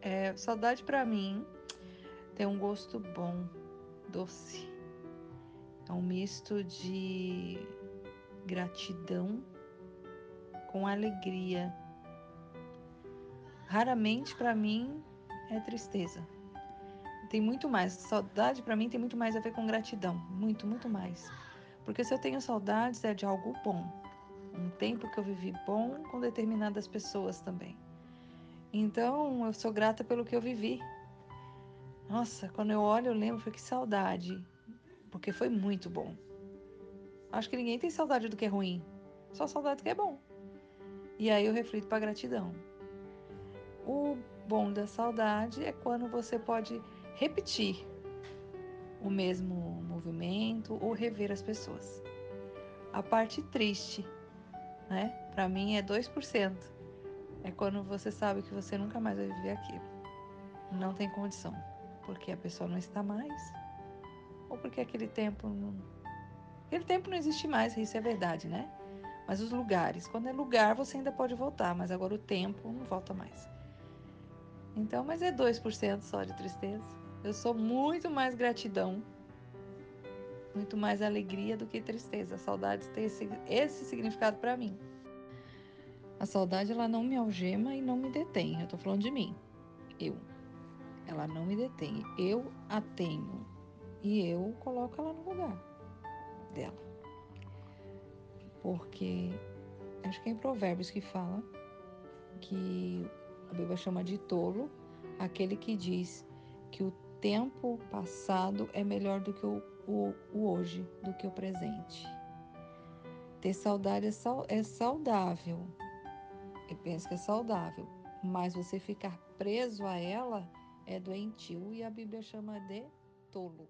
É, saudade para mim tem um gosto bom, doce. É um misto de gratidão com alegria. Raramente para mim é tristeza. Tem muito mais. Saudade para mim tem muito mais a ver com gratidão, muito, muito mais. Porque se eu tenho saudades é de algo bom. Um tempo que eu vivi bom com determinadas pessoas também. Então, eu sou grata pelo que eu vivi. Nossa, quando eu olho, eu lembro, foi que saudade. Porque foi muito bom. Acho que ninguém tem saudade do que é ruim. Só saudade do que é bom. E aí eu reflito para gratidão. O bom da saudade é quando você pode repetir o mesmo movimento ou rever as pessoas. A parte triste, né? Para mim é 2%. É quando você sabe que você nunca mais vai viver aquilo. Não tem condição, porque a pessoa não está mais, ou porque aquele tempo não. Aquele tempo não existe mais, isso é verdade, né? Mas os lugares, quando é lugar, você ainda pode voltar, mas agora o tempo não volta mais. Então, mas é 2% só de tristeza. Eu sou muito mais gratidão, muito mais alegria do que tristeza. A saudade tem esse, esse significado para mim. A saudade ela não me algema e não me detém. Eu tô falando de mim. Eu. Ela não me detém. Eu a tenho. E eu coloco ela no lugar dela. Porque acho que é em Provérbios que fala que a Bíblia chama de tolo aquele que diz que o tempo passado é melhor do que o, o, o hoje, do que o presente. Ter saudade é, é saudável, eu penso que é saudável, mas você ficar preso a ela é doentio e a Bíblia chama de tolo.